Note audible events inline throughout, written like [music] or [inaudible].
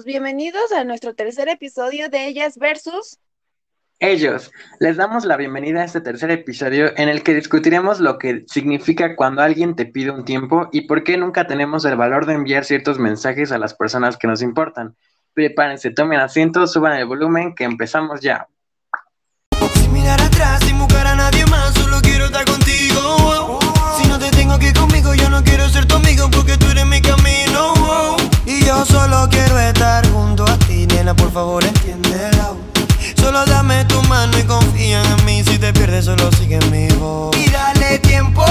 Chicos, bienvenidos a nuestro tercer episodio de Ellas versus ellos. Les damos la bienvenida a este tercer episodio en el que discutiremos lo que significa cuando alguien te pide un tiempo y por qué nunca tenemos el valor de enviar ciertos mensajes a las personas que nos importan. Prepárense, tomen asiento, suban el volumen, que empezamos ya. Sin mirar atrás, sin buscar a nadie más, solo quiero yo solo quiero estar junto a ti, nena, por favor entiéndelo. Solo dame tu mano y confía en mí. Si te pierdes, solo sigue mi voz. Y dale tiempo,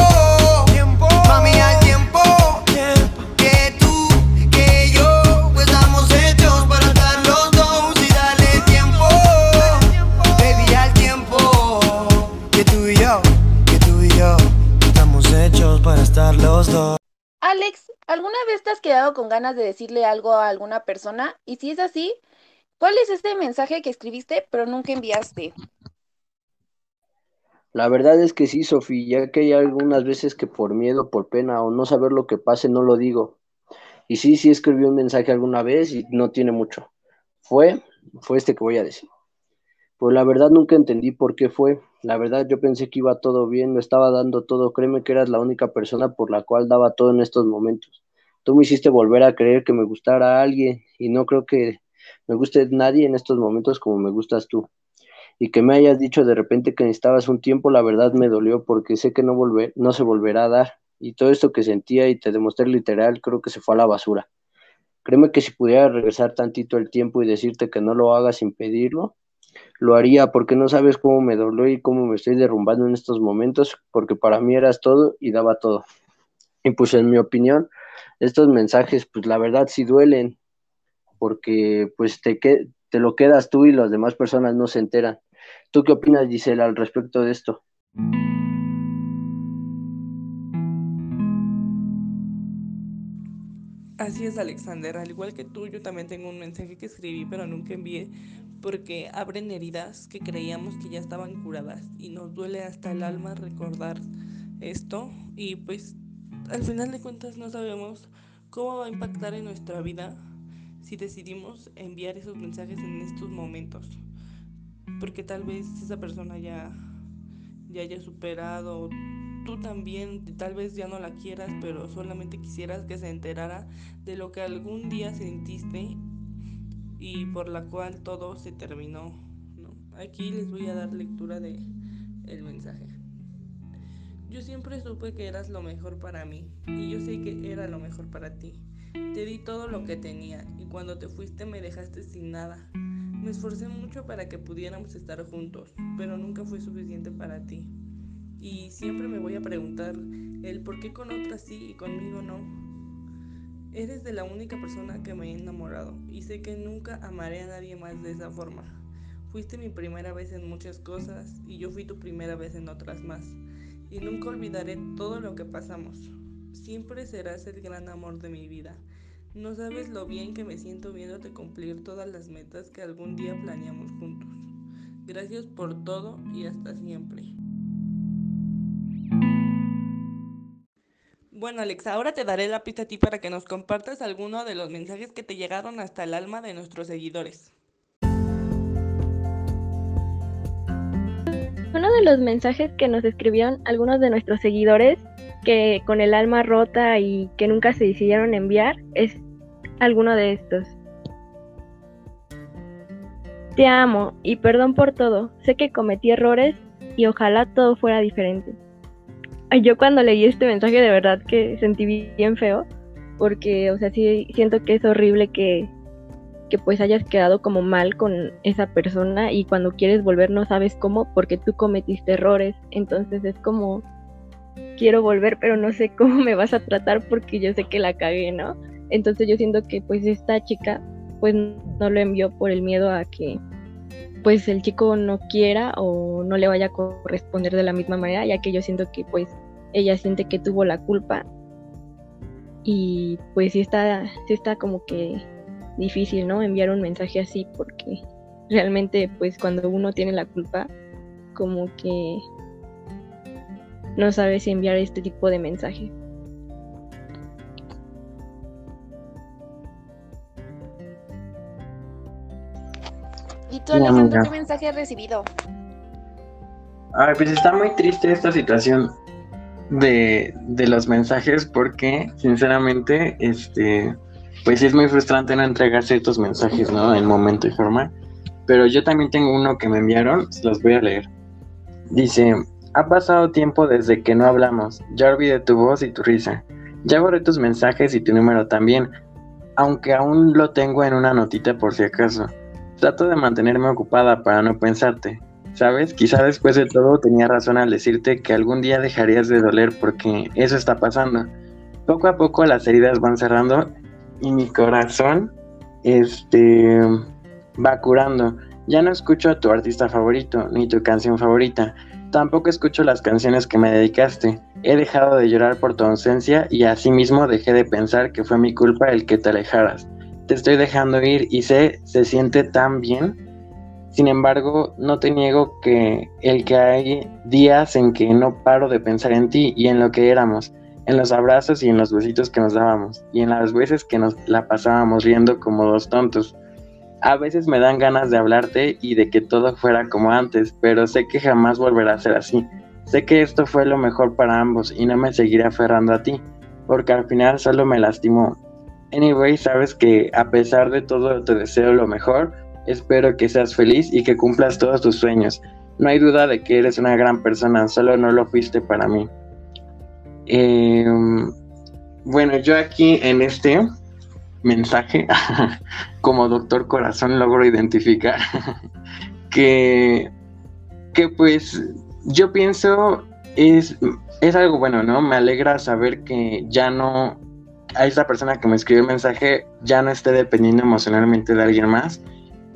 tiempo, mami, al tiempo. Que tú, que yo, pues estamos hechos para estar los dos. Y dale tiempo, baby, al tiempo. Que tú y yo, que tú y yo, estamos hechos para estar los dos. Alex, ¿alguna vez te has quedado con ganas de decirle algo a alguna persona? Y si es así, ¿cuál es este mensaje que escribiste pero nunca enviaste? La verdad es que sí, Sofía, ya que hay algunas veces que por miedo, por pena o no saber lo que pase no lo digo. Y sí, sí escribí un mensaje alguna vez y no tiene mucho. Fue, fue este que voy a decir. Pues la verdad nunca entendí por qué fue. La verdad yo pensé que iba todo bien, lo estaba dando todo. Créeme que eras la única persona por la cual daba todo en estos momentos. Tú me hiciste volver a creer que me gustara a alguien y no creo que me guste nadie en estos momentos como me gustas tú. Y que me hayas dicho de repente que necesitabas un tiempo, la verdad me dolió porque sé que no, volver, no se volverá a dar. Y todo esto que sentía y te demostré literal, creo que se fue a la basura. Créeme que si pudiera regresar tantito el tiempo y decirte que no lo hagas sin pedirlo, lo haría porque no sabes cómo me dolió y cómo me estoy derrumbando en estos momentos, porque para mí eras todo y daba todo. Y pues en mi opinión, estos mensajes, pues la verdad sí duelen, porque pues te, que, te lo quedas tú y las demás personas no se enteran. ¿Tú qué opinas, Gisela, al respecto de esto? Así es, Alexander. Al igual que tú, yo también tengo un mensaje que escribí, pero nunca envié, porque abren heridas que creíamos que ya estaban curadas y nos duele hasta el alma recordar esto. Y pues, al final de cuentas, no sabemos cómo va a impactar en nuestra vida si decidimos enviar esos mensajes en estos momentos. Porque tal vez esa persona ya, ya haya superado, tú también, tal vez ya no la quieras, pero solamente quisieras que se enterara de lo que algún día sentiste y por la cual todo se terminó. Aquí les voy a dar lectura de el mensaje. Yo siempre supe que eras lo mejor para mí y yo sé que era lo mejor para ti. Te di todo lo que tenía y cuando te fuiste me dejaste sin nada. Me esforcé mucho para que pudiéramos estar juntos, pero nunca fue suficiente para ti. Y siempre me voy a preguntar el por qué con otras sí y conmigo no. Eres de la única persona que me he enamorado y sé que nunca amaré a nadie más de esa forma. Fuiste mi primera vez en muchas cosas y yo fui tu primera vez en otras más. Y nunca olvidaré todo lo que pasamos. Siempre serás el gran amor de mi vida. No sabes lo bien que me siento viéndote cumplir todas las metas que algún día planeamos juntos. Gracias por todo y hasta siempre. Bueno, Alex, ahora te daré la pista a ti para que nos compartas alguno de los mensajes que te llegaron hasta el alma de nuestros seguidores. Uno de los mensajes que nos escribieron algunos de nuestros seguidores que con el alma rota y que nunca se decidieron enviar es alguno de estos. Te amo y perdón por todo. Sé que cometí errores y ojalá todo fuera diferente. Yo cuando leí este mensaje de verdad que sentí bien feo porque, o sea, sí siento que es horrible que, que pues hayas quedado como mal con esa persona y cuando quieres volver no sabes cómo porque tú cometiste errores. Entonces es como quiero volver, pero no sé cómo me vas a tratar porque yo sé que la cagué, ¿no? Entonces yo siento que pues esta chica pues no lo envió por el miedo a que pues el chico no quiera o no le vaya a corresponder de la misma manera, ya que yo siento que pues ella siente que tuvo la culpa y pues sí está, sí está como que difícil, ¿no? Enviar un mensaje así porque realmente pues cuando uno tiene la culpa como que no sabe si enviar este tipo de mensaje. Tú, Sí, Alejandro, amiga. qué mensaje has recibido? Ay, pues está muy triste esta situación de, de los mensajes porque, sinceramente, este, pues es muy frustrante no entregar ciertos mensajes, ¿no? En momento y forma. Pero yo también tengo uno que me enviaron, se los voy a leer. Dice, ha pasado tiempo desde que no hablamos, ya olvidé tu voz y tu risa. Ya borré tus mensajes y tu número también, aunque aún lo tengo en una notita por si acaso. Trato de mantenerme ocupada para no pensarte. ¿Sabes? Quizá después de todo tenía razón al decirte que algún día dejarías de doler porque eso está pasando. Poco a poco las heridas van cerrando y mi corazón este va curando. Ya no escucho a tu artista favorito ni tu canción favorita. Tampoco escucho las canciones que me dedicaste. He dejado de llorar por tu ausencia y asimismo dejé de pensar que fue mi culpa el que te alejaras. Te estoy dejando ir y sé, se siente tan bien. Sin embargo, no te niego que el que hay días en que no paro de pensar en ti y en lo que éramos, en los abrazos y en los besitos que nos dábamos, y en las veces que nos la pasábamos riendo como dos tontos. A veces me dan ganas de hablarte y de que todo fuera como antes, pero sé que jamás volverá a ser así. Sé que esto fue lo mejor para ambos y no me seguiré aferrando a ti, porque al final solo me lastimó. Anyway, sabes que a pesar de todo te deseo lo mejor, espero que seas feliz y que cumplas todos tus sueños. No hay duda de que eres una gran persona, solo no lo fuiste para mí. Eh, bueno, yo aquí en este mensaje, [laughs] como doctor corazón, logro identificar [laughs] que, que pues yo pienso es, es algo bueno, ¿no? Me alegra saber que ya no, a esa persona que me escribió el mensaje ya no esté dependiendo emocionalmente de alguien más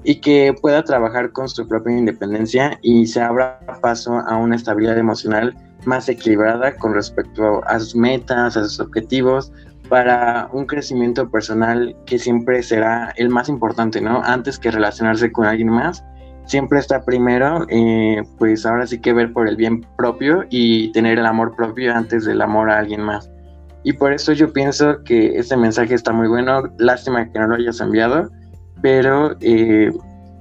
y que pueda trabajar con su propia independencia y se abra paso a una estabilidad emocional más equilibrada con respecto a sus metas, a sus objetivos, para un crecimiento personal que siempre será el más importante, ¿no? Antes que relacionarse con alguien más, siempre está primero, eh, pues ahora sí que ver por el bien propio y tener el amor propio antes del amor a alguien más. Y por eso yo pienso que este mensaje está muy bueno, lástima que no lo hayas enviado, pero eh,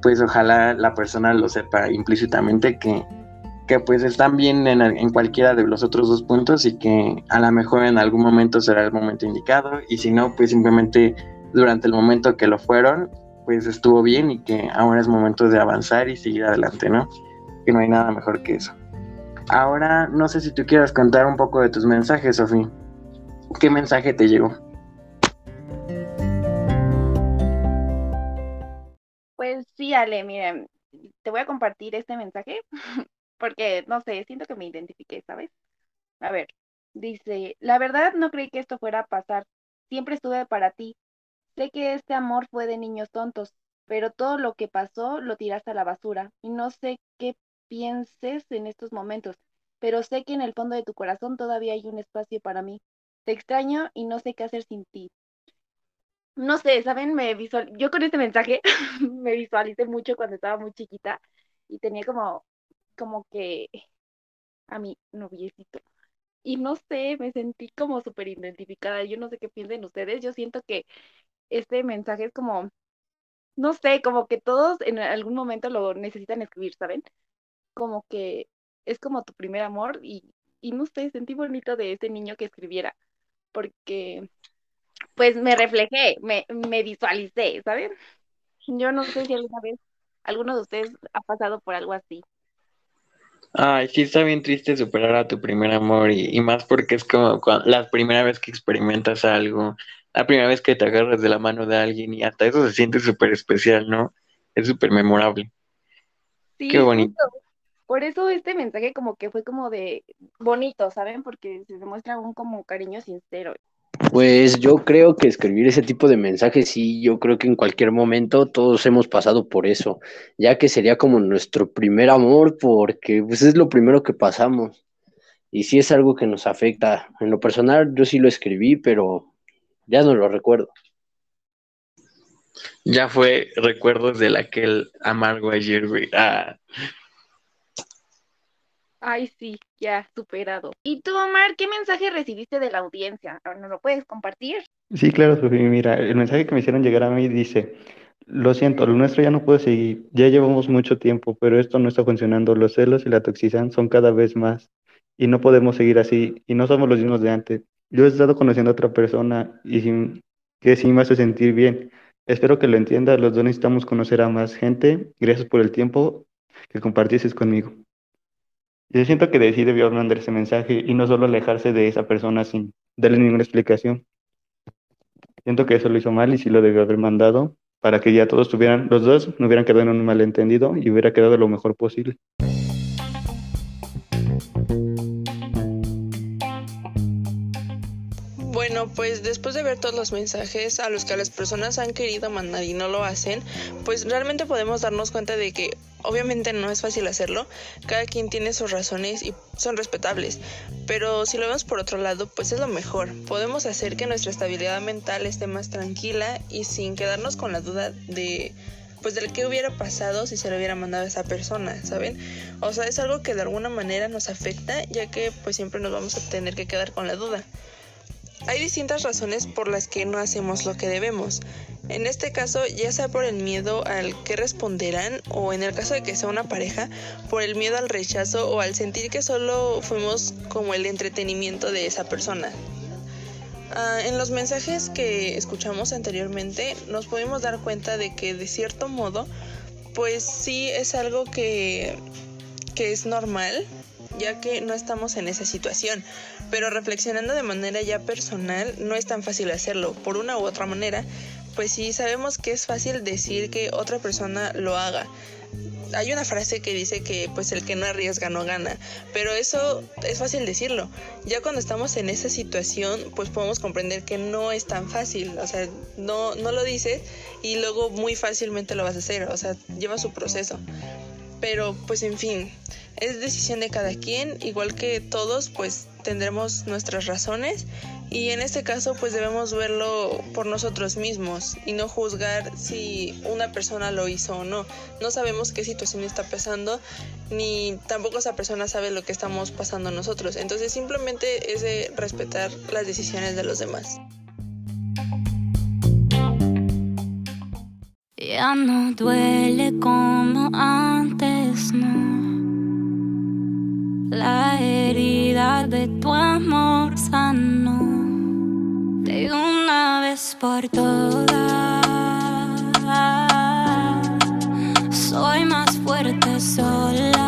pues ojalá la persona lo sepa implícitamente que, que pues están bien en, en, cualquiera de los otros dos puntos y que a lo mejor en algún momento será el momento indicado y si no pues simplemente durante el momento que lo fueron pues estuvo bien y que ahora es momento de avanzar y seguir adelante, ¿no? Que no hay nada mejor que eso. Ahora no sé si tú quieras contar un poco de tus mensajes, Sofía. ¿Qué mensaje te llegó? Pues sí, Ale, miren, te voy a compartir este mensaje [laughs] porque, no sé, siento que me identifiqué, ¿sabes? A ver, dice, la verdad no creí que esto fuera a pasar, siempre estuve para ti. Sé que este amor fue de niños tontos, pero todo lo que pasó lo tiraste a la basura y no sé qué pienses en estos momentos, pero sé que en el fondo de tu corazón todavía hay un espacio para mí. Te extraño y no sé qué hacer sin ti. No sé, ¿saben? Me visual... Yo con este mensaje [laughs] me visualicé mucho cuando estaba muy chiquita y tenía como, como que a mi noviecito. Y no sé, me sentí como súper identificada. Yo no sé qué piensen ustedes. Yo siento que este mensaje es como, no sé, como que todos en algún momento lo necesitan escribir, ¿saben? Como que es como tu primer amor y, y no sé, sentí bonito de ese niño que escribiera, porque pues me reflejé, me, me visualicé, ¿saben? Yo no sé si alguna vez alguno de ustedes ha pasado por algo así. Ay, sí está bien triste superar a tu primer amor y, y más porque es como cuando, la primera vez que experimentas algo, la primera vez que te agarras de la mano de alguien y hasta eso se siente súper especial, ¿no? Es súper memorable. Sí, Qué bonito. justo. Por eso este mensaje como que fue como de bonito, ¿saben? Porque se demuestra un como cariño sincero. Pues yo creo que escribir ese tipo de mensajes, sí, yo creo que en cualquier momento todos hemos pasado por eso, ya que sería como nuestro primer amor, porque pues es lo primero que pasamos. Y sí es algo que nos afecta. En lo personal, yo sí lo escribí, pero ya no lo recuerdo. Ya fue recuerdos de aquel amargo ayer, güey. Ah. Ay, sí, ya superado. ¿Y tú, Omar, qué mensaje recibiste de la audiencia? ¿No lo puedes compartir? Sí, claro, Sofía. Mira, el mensaje que me hicieron llegar a mí dice, Lo siento, lo nuestro ya no puede seguir. Ya llevamos mucho tiempo, pero esto no está funcionando. Los celos y la toxicidad son cada vez más y no podemos seguir así y no somos los mismos de antes. Yo he estado conociendo a otra persona y sin- que sí me hace sentir bien. Espero que lo entiendas. Los dos necesitamos conocer a más gente. Gracias por el tiempo que compartieses conmigo. Yo siento que decidí debió mandar ese mensaje y no solo alejarse de esa persona sin darle ninguna explicación. Siento que eso lo hizo mal y sí lo debió haber mandado para que ya todos tuvieran, los dos no hubieran quedado en un malentendido y hubiera quedado lo mejor posible. Pues después de ver todos los mensajes a los que las personas han querido mandar y no lo hacen, pues realmente podemos darnos cuenta de que obviamente no es fácil hacerlo, cada quien tiene sus razones y son respetables, pero si lo vemos por otro lado, pues es lo mejor, podemos hacer que nuestra estabilidad mental esté más tranquila y sin quedarnos con la duda de pues del que hubiera pasado si se lo hubiera mandado a esa persona, ¿saben? O sea, es algo que de alguna manera nos afecta, ya que pues siempre nos vamos a tener que quedar con la duda. Hay distintas razones por las que no hacemos lo que debemos. En este caso, ya sea por el miedo al que responderán o en el caso de que sea una pareja, por el miedo al rechazo o al sentir que solo fuimos como el entretenimiento de esa persona. Ah, en los mensajes que escuchamos anteriormente nos pudimos dar cuenta de que de cierto modo, pues sí es algo que, que es normal, ya que no estamos en esa situación. Pero reflexionando de manera ya personal, no es tan fácil hacerlo. Por una u otra manera, pues sí sabemos que es fácil decir que otra persona lo haga. Hay una frase que dice que pues el que no arriesga no gana, pero eso es fácil decirlo. Ya cuando estamos en esa situación, pues podemos comprender que no es tan fácil, o sea, no no lo dices y luego muy fácilmente lo vas a hacer, o sea, lleva su proceso. Pero pues en fin, es decisión de cada quien, igual que todos pues tendremos nuestras razones y en este caso pues debemos verlo por nosotros mismos y no juzgar si una persona lo hizo o no. No sabemos qué situación está pasando ni tampoco esa persona sabe lo que estamos pasando nosotros. Entonces simplemente es de respetar las decisiones de los demás. Ya no duele como antes, no. La herida de tu amor sanó de una vez por todas. Soy más fuerte sola.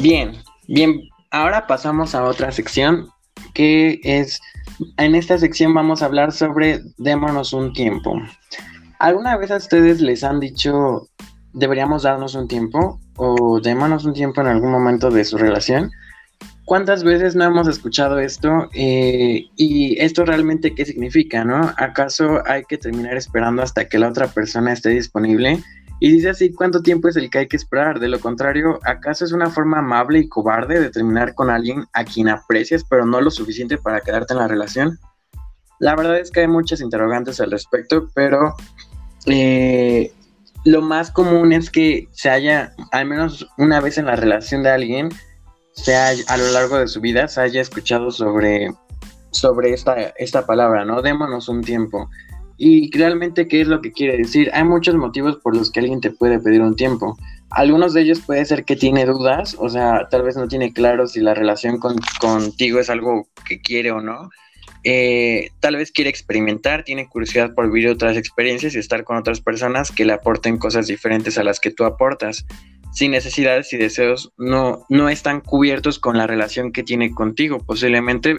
Bien, bien. Ahora pasamos a otra sección que es, en esta sección vamos a hablar sobre démonos un tiempo. ¿Alguna vez a ustedes les han dicho deberíamos darnos un tiempo o démonos un tiempo en algún momento de su relación? ¿Cuántas veces no hemos escuchado esto? Eh, y esto realmente qué significa, ¿no? ¿Acaso hay que terminar esperando hasta que la otra persona esté disponible? Y dice así, ¿cuánto tiempo es el que hay que esperar? De lo contrario, ¿acaso es una forma amable y cobarde de terminar con alguien a quien aprecias, pero no lo suficiente para quedarte en la relación? La verdad es que hay muchas interrogantes al respecto, pero eh, lo más común es que se haya, al menos una vez en la relación de alguien, sea a lo largo de su vida, se haya escuchado sobre, sobre esta, esta palabra, ¿no? Démonos un tiempo. Y realmente, ¿qué es lo que quiere decir? Hay muchos motivos por los que alguien te puede pedir un tiempo. Algunos de ellos puede ser que tiene dudas, o sea, tal vez no tiene claro si la relación con, contigo es algo que quiere o no. Eh, tal vez quiere experimentar, tiene curiosidad por vivir otras experiencias y estar con otras personas que le aporten cosas diferentes a las que tú aportas. Sin necesidades y deseos no, no están cubiertos con la relación que tiene contigo, posiblemente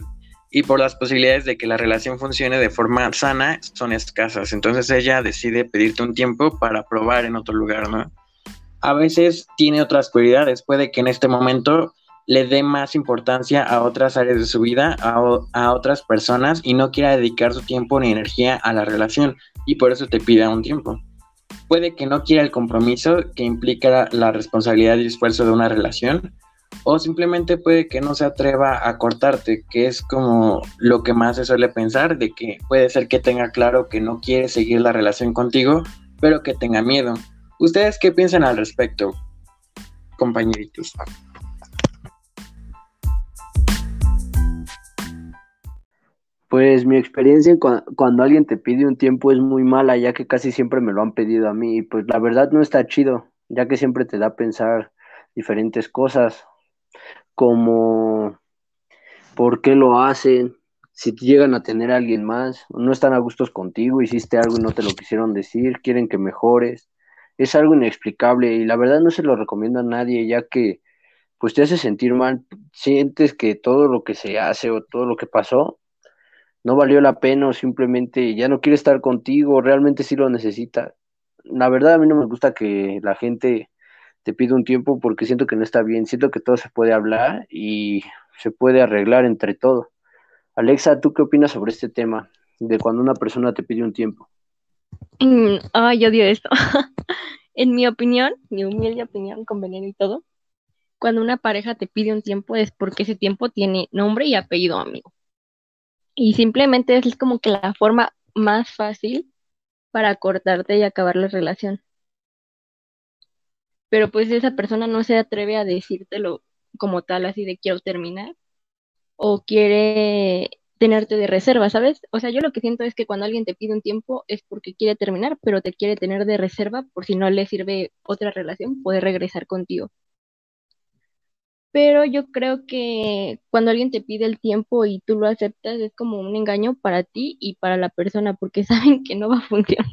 y por las posibilidades de que la relación funcione de forma sana son escasas. Entonces ella decide pedirte un tiempo para probar en otro lugar, ¿no? A veces tiene otras prioridades, puede que en este momento le dé más importancia a otras áreas de su vida, a, otras personas y no quiera dedicar su tiempo ni energía a la relación y por eso te pida un tiempo. Puede que no quiera el compromiso que implica la responsabilidad y esfuerzo de una relación o simplemente puede que no se atreva a cortarte, que es como lo que más se suele pensar, de que puede ser que tenga claro que no quiere seguir la relación contigo, pero que tenga miedo. ¿Ustedes qué piensan al respecto, compañeritos? Pues mi experiencia cua- cuando alguien te pide un tiempo es muy mala, ya que casi siempre me lo han pedido a mí, y pues la verdad no está chido, ya que siempre te da a pensar diferentes cosas, como por qué lo hacen, si llegan a tener a alguien más, no están a gustos contigo, hiciste algo y no te lo quisieron decir, quieren que mejores. Es algo inexplicable y la verdad no se lo recomiendo a nadie, ya que pues te hace sentir mal, sientes que todo lo que se hace o todo lo que pasó no valió la pena o simplemente ya no quiere estar contigo, realmente sí lo necesita. La verdad a mí no me gusta que la gente te pida un tiempo porque siento que no está bien, siento que todo se puede hablar y se puede arreglar entre todo. Alexa, ¿tú qué opinas sobre este tema de cuando una persona te pide un tiempo? Mm, Ay, yo odio esto. [laughs] En mi opinión, mi humilde opinión, con veneno y todo, cuando una pareja te pide un tiempo es porque ese tiempo tiene nombre y apellido, amigo. Y simplemente es como que la forma más fácil para cortarte y acabar la relación. Pero pues esa persona no se atreve a decírtelo como tal, así de quiero terminar, o quiere tenerte de reserva, ¿sabes? O sea, yo lo que siento es que cuando alguien te pide un tiempo es porque quiere terminar, pero te quiere tener de reserva por si no le sirve otra relación, poder regresar contigo. Pero yo creo que cuando alguien te pide el tiempo y tú lo aceptas, es como un engaño para ti y para la persona, porque [laughs] saben que no va a funcionar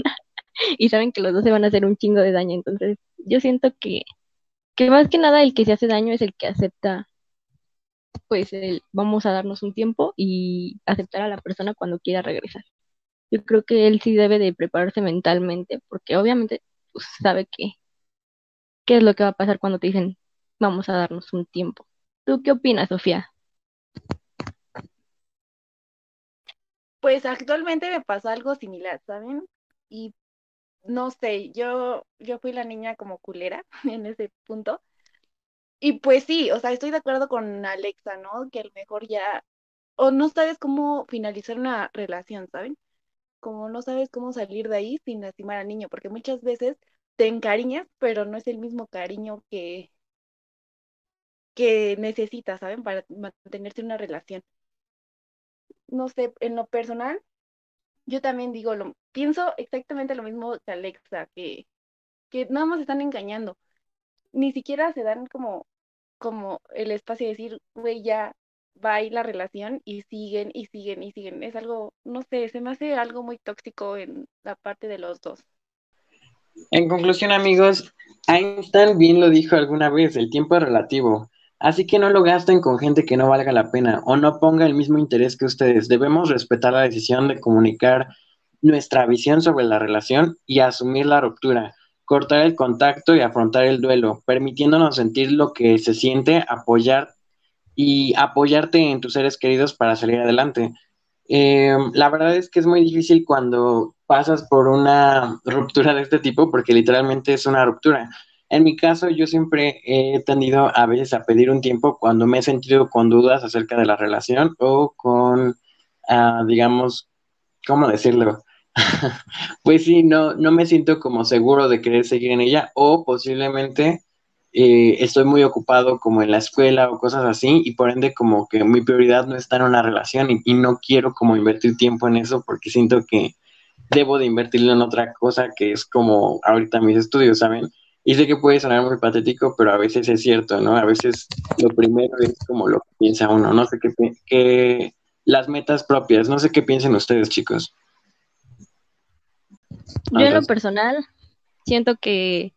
[laughs] y saben que los dos se van a hacer un chingo de daño. Entonces, yo siento que, que más que nada el que se hace daño es el que acepta, pues, el vamos a darnos un tiempo y aceptar a la persona cuando quiera regresar. Yo creo que él sí debe de prepararse mentalmente, porque obviamente pues, sabe que qué es lo que va a pasar cuando te dicen vamos a darnos un tiempo. ¿Tú qué opinas, Sofía? Pues actualmente me pasa algo similar, ¿saben? Y no sé, yo, yo fui la niña como culera [laughs] en ese punto. Y pues sí, o sea, estoy de acuerdo con Alexa, ¿no? Que a lo mejor ya, o no sabes cómo finalizar una relación, ¿saben? Como no sabes cómo salir de ahí sin lastimar al niño, porque muchas veces te encariñas, pero no es el mismo cariño que, que necesitas, ¿saben? Para mantenerse en una relación. No sé, en lo personal, yo también digo, lo, pienso exactamente lo mismo que Alexa, que, que nada más están engañando. Ni siquiera se dan como, como el espacio de decir, güey, ya va ahí la relación y siguen y siguen y siguen. Es algo, no sé, se me hace algo muy tóxico en la parte de los dos. En conclusión, amigos, Einstein bien lo dijo alguna vez, el tiempo es relativo. Así que no lo gasten con gente que no valga la pena o no ponga el mismo interés que ustedes. Debemos respetar la decisión de comunicar nuestra visión sobre la relación y asumir la ruptura, cortar el contacto y afrontar el duelo, permitiéndonos sentir lo que se siente, apoyar y apoyarte en tus seres queridos para salir adelante. Eh, la verdad es que es muy difícil cuando pasas por una ruptura de este tipo porque literalmente es una ruptura. En mi caso, yo siempre he tendido a veces a pedir un tiempo cuando me he sentido con dudas acerca de la relación o con, uh, digamos, ¿cómo decirlo? [laughs] pues sí, no, no me siento como seguro de querer seguir en ella o posiblemente eh, estoy muy ocupado como en la escuela o cosas así y por ende como que mi prioridad no está en una relación y no quiero como invertir tiempo en eso porque siento que debo de invertirlo en otra cosa que es como ahorita mis estudios, ¿saben? Y sé que puede sonar muy patético, pero a veces es cierto, ¿no? A veces lo primero es como lo que piensa uno, no sé qué, qué las metas propias, no sé qué piensen ustedes, chicos. Yo en lo personal siento que,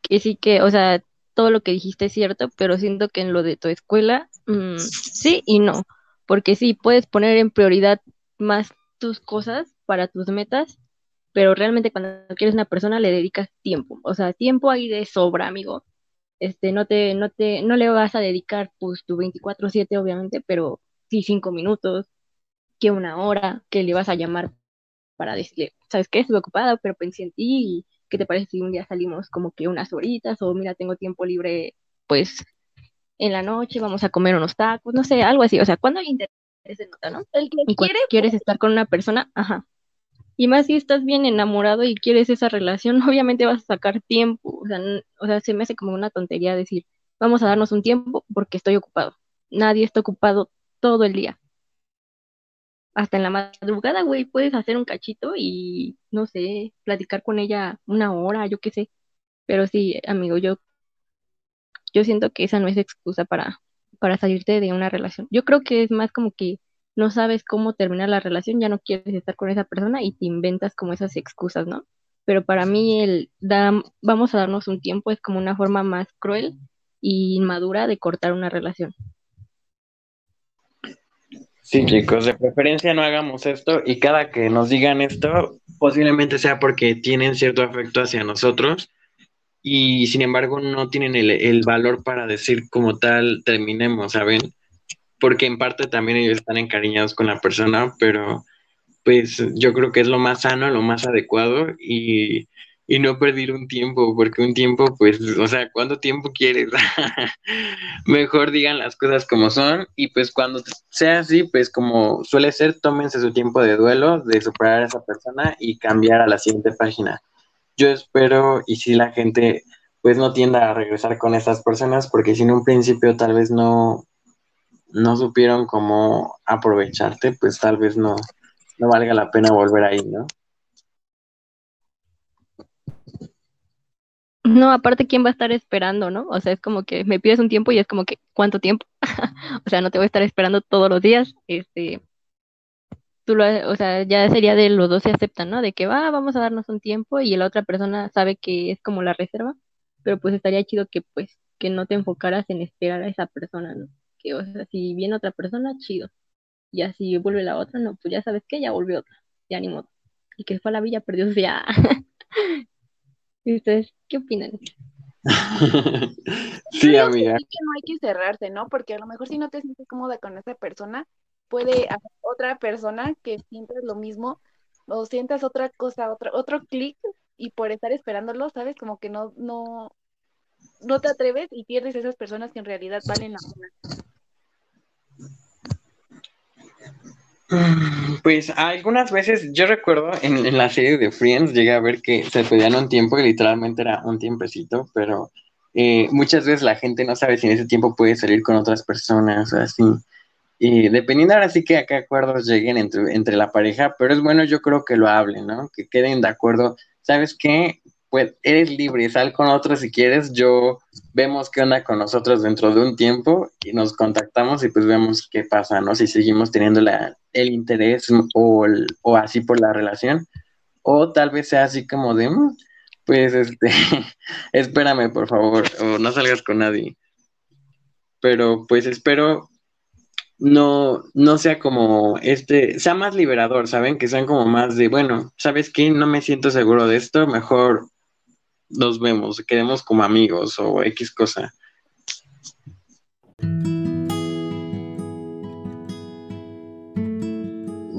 que sí que, o sea, todo lo que dijiste es cierto, pero siento que en lo de tu escuela, mmm, sí y no, porque sí, puedes poner en prioridad más tus cosas para tus metas, pero realmente cuando quieres una persona le dedicas tiempo, o sea, tiempo ahí de sobra, amigo. Este, no te, no te, no le vas a dedicar pues tu 24/7 obviamente, pero sí cinco minutos, que una hora, que le vas a llamar para decirle, ¿sabes qué? Estuve ocupada, pero pensé en ti y ¿qué te parece si un día salimos como que unas horitas o mira, tengo tiempo libre, pues en la noche vamos a comer unos tacos, no sé, algo así. O sea, cuando hay interés se nota, ¿no? El que Y quiere, quieres estar con una persona, ajá. Y más si estás bien enamorado y quieres esa relación, [laughs] obviamente vas a sacar tiempo. O sea, o sea, se me hace como una tontería decir, vamos a darnos un tiempo porque estoy ocupado. Nadie está ocupado todo el día. Hasta en la madrugada, güey, puedes hacer un cachito y, no sé, platicar con ella una hora, yo qué sé. Pero sí, amigo, yo, yo siento que esa no es excusa para, para salirte de una relación. Yo creo que es más como que no sabes cómo terminar la relación, ya no quieres estar con esa persona y te inventas como esas excusas, ¿no? Pero para mí el da, vamos a darnos un tiempo es como una forma más cruel y inmadura de cortar una relación. Sí, chicos, de preferencia no hagamos esto y cada que nos digan esto, posiblemente sea porque tienen cierto afecto hacia nosotros y sin embargo no tienen el, el valor para decir como tal terminemos, ¿saben? Porque en parte también ellos están encariñados con la persona, pero pues yo creo que es lo más sano, lo más adecuado y, y no perder un tiempo, porque un tiempo, pues, o sea, ¿cuánto tiempo quieres? [laughs] Mejor digan las cosas como son y pues cuando sea así, pues como suele ser, tómense su tiempo de duelo, de superar a esa persona y cambiar a la siguiente página. Yo espero y si la gente pues no tienda a regresar con esas personas porque si en un principio tal vez no, no supieron cómo aprovecharte, pues tal vez no, no valga la pena volver ahí, ¿no? No, aparte, ¿quién va a estar esperando, no? O sea, es como que me pides un tiempo y es como que, ¿cuánto tiempo? [laughs] O sea, no te voy a estar esperando todos los días. Este, tú lo, o sea, ya sería de los dos se aceptan, ¿no? De que va, vamos a darnos un tiempo y la otra persona sabe que es como la reserva, pero pues estaría chido que pues que no te enfocaras en esperar a esa persona, ¿no? Que, o sea, si viene otra persona, chido. Y así vuelve la otra, no, pues ya sabes que ya volvió otra, ya ni modo. Y que fue a la villa, perdió su [laughs] ya. ¿Y ustedes qué opinan? [laughs] Sí, creo amiga. que sí que no hay que cerrarse, ¿no? Porque a lo mejor si no te sientes cómoda con esa persona, puede haber otra persona que sientas lo mismo o sientas otra cosa, otro, otro clic y por estar esperándolo, ¿sabes? Como que no, no, no te atreves y pierdes esas personas que en realidad valen la pena. [sighs] Pues algunas veces yo recuerdo en, la serie de Friends llegué a ver que se pedían un tiempo y literalmente era un tiempecito, pero eh, muchas veces la gente no sabe si en ese tiempo puede salir con otras personas o así. Y dependiendo ahora sí que a qué acuerdos lleguen entre, entre la pareja, pero es bueno yo creo que lo hablen, ¿no? Que queden de acuerdo. ¿Sabes qué? Pues eres libre, sal con otros si quieres, yo vemos qué onda con nosotros dentro de un tiempo y nos contactamos y pues vemos qué pasa, ¿no? Si seguimos teniendo la, el interés o, o así por la relación, o tal vez sea así como de, "Mm, pues este, [laughs] espérame por favor, o no salgas con nadie. Pero pues espero no, no sea como este, sea más liberador, ¿saben? Que sean como más de, bueno, ¿sabes qué? No me siento seguro de esto, mejor nos vemos, quedemos como amigos o X cosa.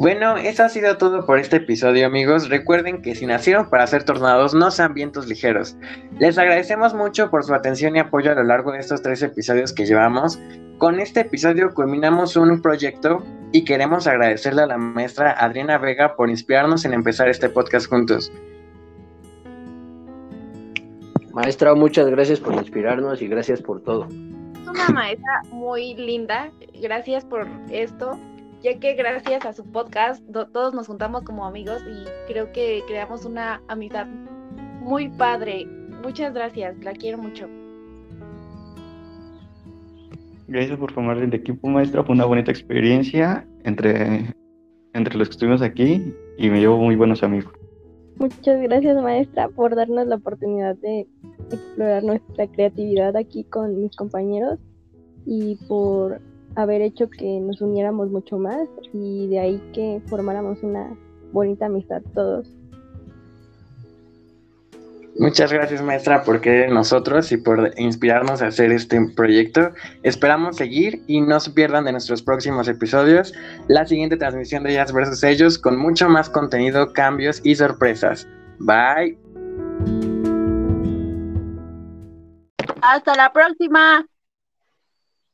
Bueno, eso ha sido todo por este episodio, amigos. Recuerden que si nacieron para ser tornados, no sean vientos ligeros. Les agradecemos mucho por su atención y apoyo a lo largo de estos tres episodios que llevamos. Con este episodio culminamos un proyecto y queremos agradecerle a la maestra Adriana Vega por inspirarnos en empezar este podcast juntos. Maestra, muchas gracias por inspirarnos y gracias por todo. Es una maestra muy linda, gracias por esto, ya que gracias a su podcast do- todos nos juntamos como amigos y creo que creamos una amistad muy padre. Muchas gracias, la quiero mucho. Gracias por formar el equipo, maestra. Fue una bonita experiencia entre, entre los que estuvimos aquí y me llevo muy buenos amigos. Muchas gracias, maestra, por darnos la oportunidad de explorar nuestra creatividad aquí con mis compañeros y por haber hecho que nos uniéramos mucho más y de ahí que formáramos una bonita amistad todos. Muchas gracias, maestra, por creer en nosotros y por inspirarnos a hacer este proyecto. Esperamos seguir y no se pierdan de nuestros próximos episodios la siguiente transmisión de Ellas versus Ellos con mucho más contenido, cambios y sorpresas. Bye. Hasta la próxima.